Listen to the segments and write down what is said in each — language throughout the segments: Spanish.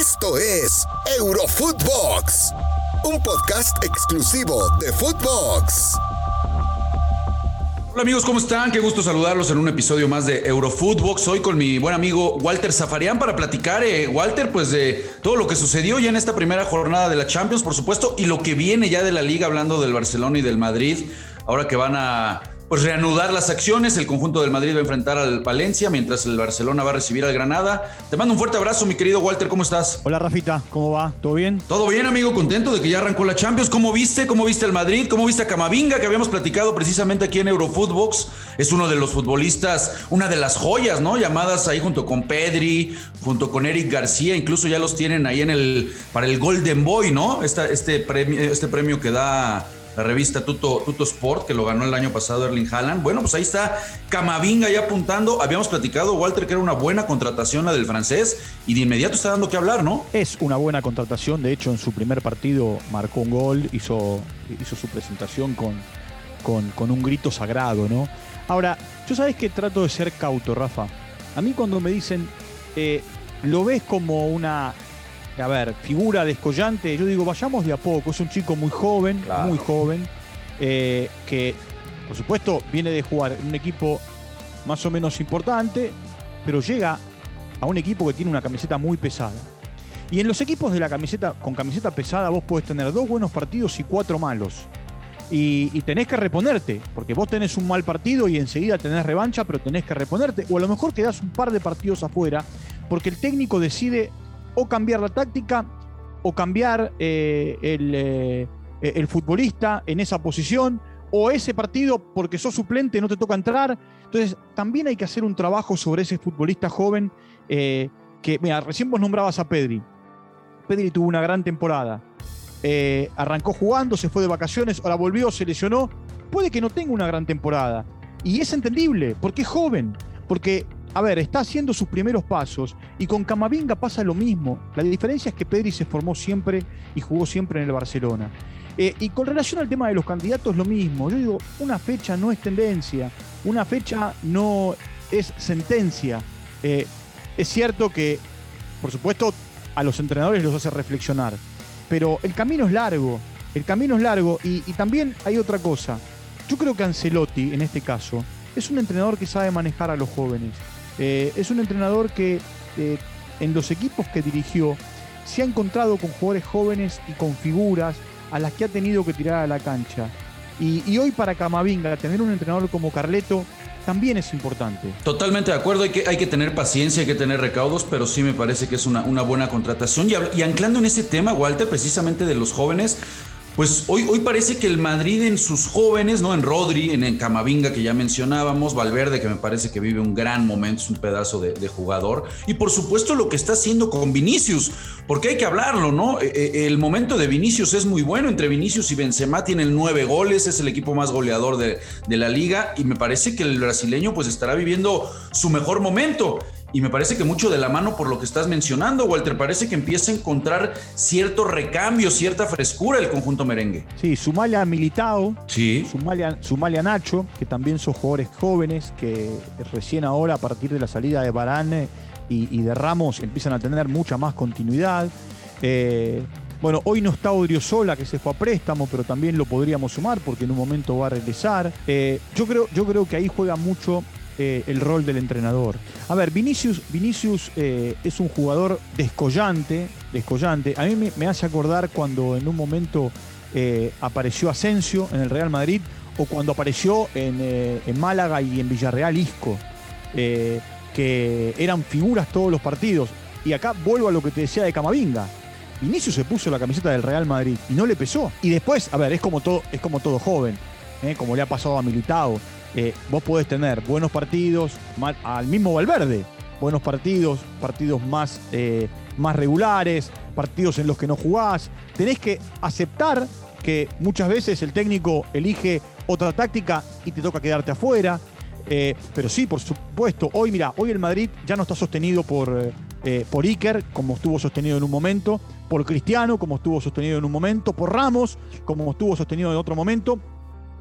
Esto es Eurofootbox, un podcast exclusivo de Footbox. Hola amigos, ¿cómo están? Qué gusto saludarlos en un episodio más de Eurofootbox. Hoy con mi buen amigo Walter Zafarian para platicar, eh, Walter, pues de todo lo que sucedió ya en esta primera jornada de la Champions, por supuesto, y lo que viene ya de la liga, hablando del Barcelona y del Madrid, ahora que van a pues reanudar las acciones. El conjunto del Madrid va a enfrentar al Valencia, mientras el Barcelona va a recibir al Granada. Te mando un fuerte abrazo, mi querido Walter, ¿cómo estás? Hola Rafita, ¿cómo va? ¿Todo bien? Todo bien, amigo, contento de que ya arrancó la Champions. ¿Cómo viste? ¿Cómo viste el Madrid? ¿Cómo viste a Camavinga, que habíamos platicado precisamente aquí en Eurofootbox? Es uno de los futbolistas, una de las joyas, ¿no? Llamadas ahí junto con Pedri, junto con Eric García, incluso ya los tienen ahí en el para el Golden Boy, ¿no? este premio, este premio que da la revista Tuto, Tuto Sport, que lo ganó el año pasado Erling Haaland. Bueno, pues ahí está Camavinga ya apuntando. Habíamos platicado, Walter, que era una buena contratación la del francés y de inmediato está dando que hablar, ¿no? Es una buena contratación. De hecho, en su primer partido marcó un gol, hizo, hizo su presentación con, con, un grito sagrado, ¿no? Ahora, yo sabes que trato de ser cauto, Rafa. A mí cuando me dicen, eh, lo ves como una a ver, figura descollante, yo digo, vayamos de a poco, es un chico muy joven, muy joven, eh, que por supuesto viene de jugar en un equipo más o menos importante, pero llega a un equipo que tiene una camiseta muy pesada. Y en los equipos de la camiseta, con camiseta pesada, vos podés tener dos buenos partidos y cuatro malos. Y, y, tenés que reponerte, porque vos tenés un mal partido y enseguida tenés revancha, pero tenés que reponerte. O a lo mejor quedás un par de partidos afuera, porque el técnico decide o cambiar la táctica o cambiar eh, eh, el, futbolista en esa posición o ese partido porque sos suplente no te toca entrar. Entonces también hay que hacer un trabajo sobre ese futbolista joven eh, que, mira, recién vos nombrabas a Pedri. Pedri tuvo una gran temporada. arrancó jugando, se fue de vacaciones, ahora volvió, se lesionó. Puede que no tenga una gran temporada. Y es entendible, porque es joven, porque a ver, está haciendo sus primeros pasos y con Camavinga pasa lo mismo. La diferencia es que Pedri se formó siempre y jugó siempre en el Barcelona. Eh, y con relación al tema de los candidatos, lo mismo. Yo digo, una fecha no es tendencia, una fecha no es sentencia. Eh, es cierto que, por supuesto, a los entrenadores los hace reflexionar, pero el camino es largo, el camino es largo y, y también hay otra cosa. Yo creo que Ancelotti, en este caso, es un entrenador que sabe manejar a los jóvenes. Eh, es un entrenador que eh, en los equipos que dirigió se ha encontrado con jugadores jóvenes y con figuras a las que ha tenido que tirar a la cancha. Y, hoy para Camavinga, tener un entrenador como Carleto también es importante. Totalmente de acuerdo, hay que, hay que tener paciencia, hay que tener recaudos, pero sí me parece que es una, buena contratación. Y, y anclando en ese tema, Walter, precisamente de los jóvenes, pues hoy, hoy parece que el Madrid en sus jóvenes, ¿no? En Rodri, en, Camavinga, que ya mencionábamos, Valverde, que me parece que vive un gran momento, es un pedazo de, jugador. Y por supuesto lo que está haciendo con Vinicius, porque hay que hablarlo, ¿no? E, e, el momento de Vinicius es muy bueno. Entre Vinicius y Benzema tienen nueve goles, es el equipo más goleador de, de la liga. Y me parece que el brasileño, pues estará viviendo su mejor momento. Y me parece que mucho de la mano por lo que estás mencionando, Walter, parece que empieza a encontrar cierto recambio, cierta frescura el conjunto merengue. Sí, sumale a Militao, sí. sumale a, Nacho, que también son jugadores jóvenes que recién ahora, a partir de la salida de Barane y, de Ramos, empiezan a tener mucha más continuidad. Eh, bueno, hoy no está Odriozola, que se fue a préstamo, pero también lo podríamos sumar porque en un momento va a regresar. Eh, yo, creo, yo creo que ahí juega mucho eh, el rol del entrenador. A ver, Vinicius, Vinicius eh, es un jugador descollante, descollante. A mí me, hace acordar cuando en un momento eh, apareció Asensio en el Real Madrid o cuando apareció en, Málaga y en Villarreal Isco, que eran figuras todos los partidos. Y acá vuelvo a lo que te decía de Camavinga. Vinicius se puso la camiseta del Real Madrid y no le pesó. Y después, a ver, es como todo, es como todo joven, como le ha pasado a Militao eh, vos podés tener buenos partidos, al mismo Valverde, buenos partidos, partidos más, eh, más regulares, partidos en los que no jugás. Tenés que aceptar que muchas veces el técnico elige otra táctica y te toca quedarte afuera. Eh, pero sí, por supuesto, hoy mira, hoy el Madrid ya no está sostenido por, por Iker, como estuvo sostenido en un momento, por Cristiano, como estuvo sostenido en un momento, por Ramos, como estuvo sostenido en otro momento.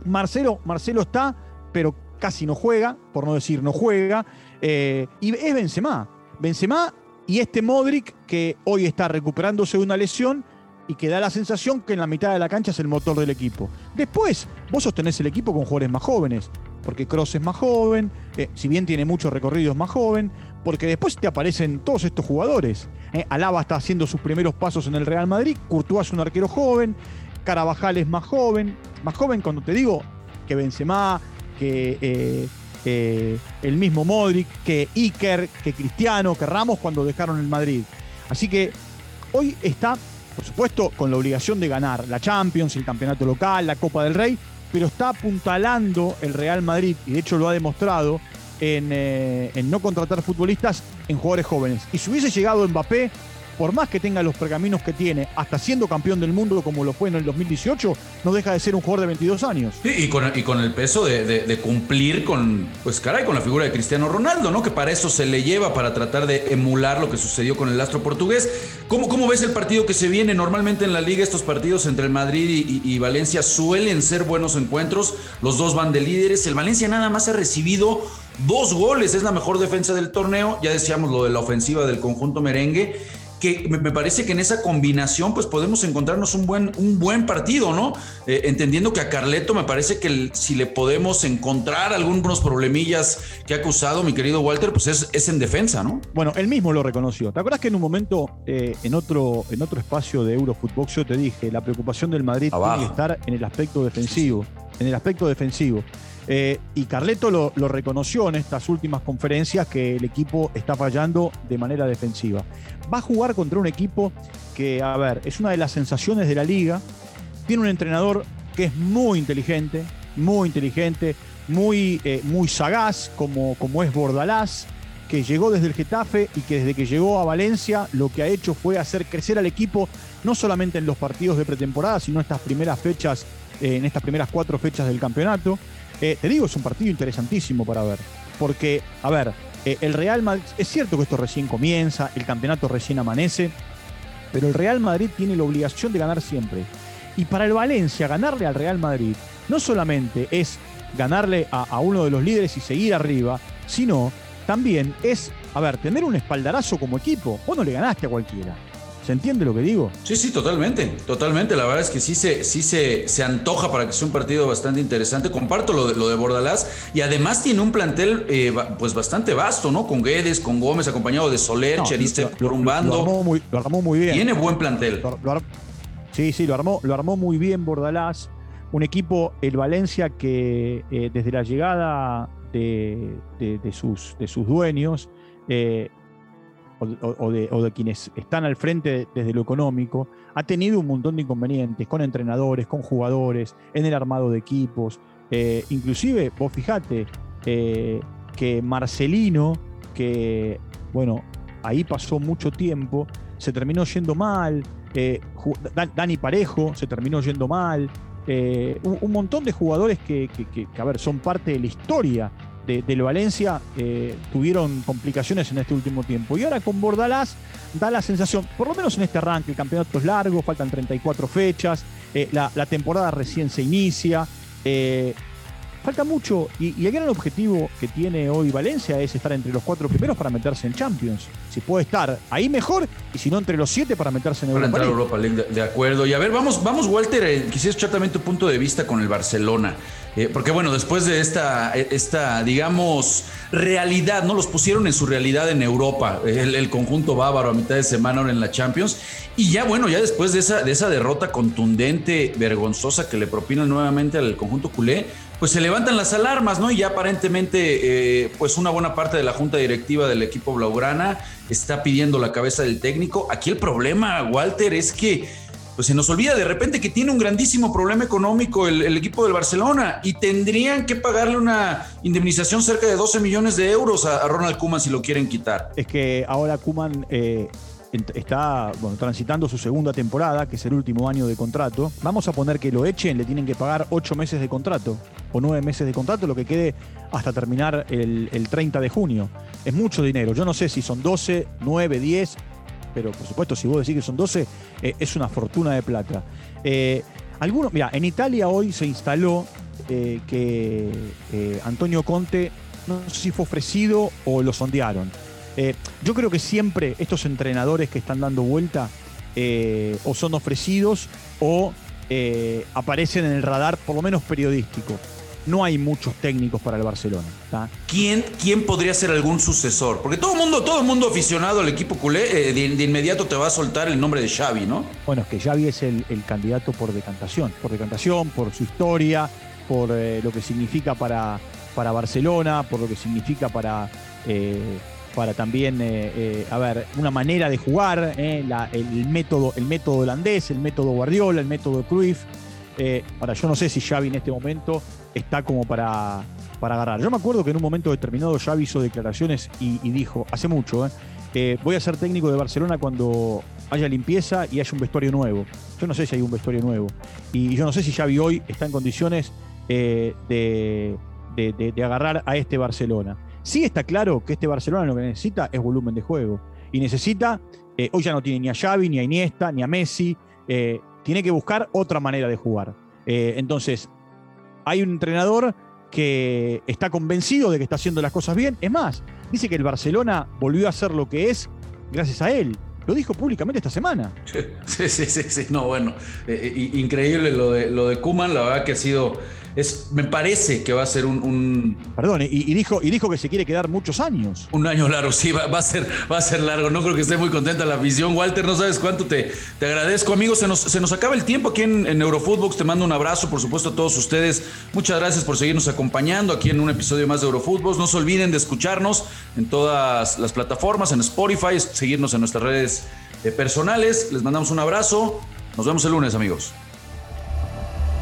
Marcelo, Marcelo está pero casi no juega, por no decir no juega. Eh, y es Benzema. Benzema y este Modric que hoy está recuperándose de una lesión y que da la sensación que en la mitad de la cancha es el motor del equipo. Después, vos sostenés el equipo con jugadores más jóvenes, porque Cross es más joven, eh, si bien tiene muchos recorridos más joven, porque después te aparecen todos estos jugadores. Eh, Alaba está haciendo sus primeros pasos en el Real Madrid, Courtois es un arquero joven, Carabajal es más joven, más joven cuando te digo que Benzema, que eh, eh, el mismo Modric, que Iker, que Cristiano, que Ramos cuando dejaron el Madrid. Así que hoy está, por supuesto, con la obligación de ganar la Champions, el campeonato local, la Copa del Rey, pero está apuntalando el Real Madrid, y de hecho lo ha demostrado, en, eh, en no contratar futbolistas en jugadores jóvenes. Y si hubiese llegado Mbappé, por más que tenga los pergaminos que tiene, hasta siendo campeón del mundo como lo fue en el 2018, no deja de ser un jugador de 22 años. Y con, el peso de, cumplir con, pues caray, con la figura de Cristiano Ronaldo, ¿no? Que para eso se le lleva, para tratar de emular lo que sucedió con el astro portugués. ¿Cómo, cómo ves el partido que se viene? Normalmente en la liga estos partidos entre el Madrid y, Valencia suelen ser buenos encuentros. Los dos van de líderes. El Valencia nada más ha recibido dos goles, es la mejor defensa del torneo. Ya decíamos lo de la ofensiva del conjunto merengue que me parece que en esa combinación pues podemos encontrarnos un buen, un buen partido, ¿no? Eh, entendiendo que a Carleto me parece que si le podemos encontrar algunos problemillas que ha acusado mi querido Walter, pues es, es en defensa, ¿no? Bueno, él mismo lo reconoció. ¿Te acuerdas que en un momento, eh, en, otro, en otro espacio de Eurofootbox, yo te dije, la preocupación del Madrid tiene que estar en el aspecto defensivo, en el aspecto defensivo. Eh, y Carleto lo, reconoció en estas últimas conferencias que el equipo está fallando de manera defensiva. Va a jugar contra un equipo que, a ver, es una de las sensaciones de la liga. Tiene un entrenador que es muy inteligente, muy inteligente, muy, eh, muy sagaz, como, como es Bordalás, que llegó desde el Getafe y que desde que llegó a Valencia lo que ha hecho fue hacer crecer al equipo, no solamente en los partidos de pretemporada, sino estas primeras fechas, eh, en estas primeras cuatro fechas del campeonato. Eh, te digo, es un partido interesantísimo para ver. Porque, a ver, eh, el Real Madrid, es cierto que esto recién comienza, el campeonato recién amanece, pero el Real Madrid tiene la obligación de ganar siempre. Y para el Valencia, ganarle al Real Madrid no solamente es ganarle a, a uno de los líderes y seguir arriba, sino también es, a ver, tener un espaldarazo como equipo. Vos no le ganaste a cualquiera. ¿Se entiende lo que digo? Sí, sí, totalmente, totalmente. La verdad es que sí se, sí se, se antoja para que sea un partido bastante interesante. Comparto lo de, lo de Bordalás y además tiene un plantel eh, pues bastante vasto, ¿no? Con Guedes, con Gómez, acompañado de Soler, Cheriste por un bando. Lo armó, muy, bien. Tiene buen plantel. sí, sí, lo armó, lo armó muy bien Bordalás. Un equipo, el Valencia, que eh, desde la llegada de, sus, de sus dueños, eh, o, de, quienes están al frente desde lo económico, ha tenido un montón de inconvenientes con entrenadores, con jugadores, en el armado de equipos. Eh, inclusive, vos fijate eh, que Marcelino, que bueno, ahí pasó mucho tiempo, se terminó yendo mal. Eh, Dani Parejo se terminó yendo mal. un, montón de jugadores que, que, a ver, son parte de la historia del Valencia eh, tuvieron complicaciones en este último tiempo. Y ahora con Bordalás da la sensación, por lo menos en este arranque, el campeonato es largo, faltan 34 fechas, eh, la, temporada recién se inicia. Eh, falta mucho y, el gran objetivo que tiene hoy Valencia es estar entre los cuatro primeros para meterse en Champions. Si puede estar ahí mejor y si no entre los siete para meterse en Europa League. Europa League, de, acuerdo. Y a ver, vamos, vamos Walter, quisiera escuchar también tu punto de vista con el Barcelona. Eh, porque bueno, después de esta, esta, digamos, realidad, ¿no? Los pusieron en su realidad en Europa, el, conjunto bávaro a mitad de semana ahora en la Champions. Y ya bueno, ya después de esa, de esa derrota contundente, vergonzosa que le propinan nuevamente al conjunto culé, pues se levantan las alarmas, ¿no? Y ya aparentemente, eh, pues una buena parte de la junta directiva del equipo Blaugrana está pidiendo la cabeza del técnico. Aquí el problema, Walter, es que pues se nos olvida de repente que tiene un grandísimo problema económico el, equipo del Barcelona y tendrían que pagarle una indemnización cerca de 12 millones de euros a, Ronald Kuman si lo quieren quitar. Es que ahora Kuman eh, está transitando su segunda temporada, que es el último año de contrato. Vamos a poner que lo echen, le tienen que pagar 8 meses de contrato o 9 meses de contrato, lo que quede hasta terminar el, el 30 de junio. Es mucho dinero. Yo no sé si son 12, 9, 10 pero por supuesto, si vos decís que son 12, eh, es una fortuna de plata. Eh, algunos, mira, en Italia hoy se instaló eh, que Antonio Conte, no sé si fue ofrecido o lo sondearon. Yo creo que siempre estos entrenadores que están dando vuelta o son ofrecidos o aparecen en el radar, por lo menos periodístico. No hay muchos técnicos para el Barcelona. ¿Quién, ¿Quién podría ser algún sucesor? Porque todo el mundo, todo el mundo aficionado al equipo culé, de, inmediato te va a soltar el nombre de Xavi, ¿no? Bueno, es que Xavi es el, candidato por decantación, por decantación, por su historia, por lo que significa para, para Barcelona, por lo que significa para para también, eh, eh, a ver, una manera de jugar, eh, el, método, el método holandés, el método Guardiola, el método Cruyff. Ahora, yo no sé si Xavi en este momento está como para, para agarrar. Yo me acuerdo que en un momento determinado Xavi hizo declaraciones y, dijo, hace mucho, voy a ser técnico de Barcelona cuando haya limpieza y haya un vestuario nuevo. Yo no sé si hay un vestuario nuevo. Y yo no sé si Xavi hoy está en condiciones de, de agarrar a este Barcelona. Sí está claro que este Barcelona lo que necesita es volumen de juego. Y necesita, eh, hoy ya no tiene ni a Xavi, ni a Iniesta, ni a Messi, eh, tiene que buscar otra manera de jugar. Eh, entonces, hay un entrenador que está convencido de que está haciendo las cosas bien. Es más, dice que el Barcelona volvió a ser lo que es gracias a él. Lo dijo públicamente esta semana. Sí, sí, sí, sí. No, bueno, increíble lo de, lo de Kuman, la verdad que ha sido me parece que va a ser un... Perdón, y, dijo, y dijo que se quiere quedar muchos años. Un año largo, sí, va, a ser, va a ser largo. No creo que esté muy contenta la visión. Walter, no sabes cuánto te, te agradezco, amigos. Se nos, se nos acaba el tiempo aquí en, en Eurofootbox. Te mando un abrazo, por supuesto, a todos ustedes. Muchas gracias por seguirnos acompañando aquí en un episodio más de Eurofootbox. No se olviden de escucharnos en todas las plataformas, en Spotify, seguirnos en nuestras redes eh, personales. Les mandamos un abrazo. Nos vemos el lunes, amigos.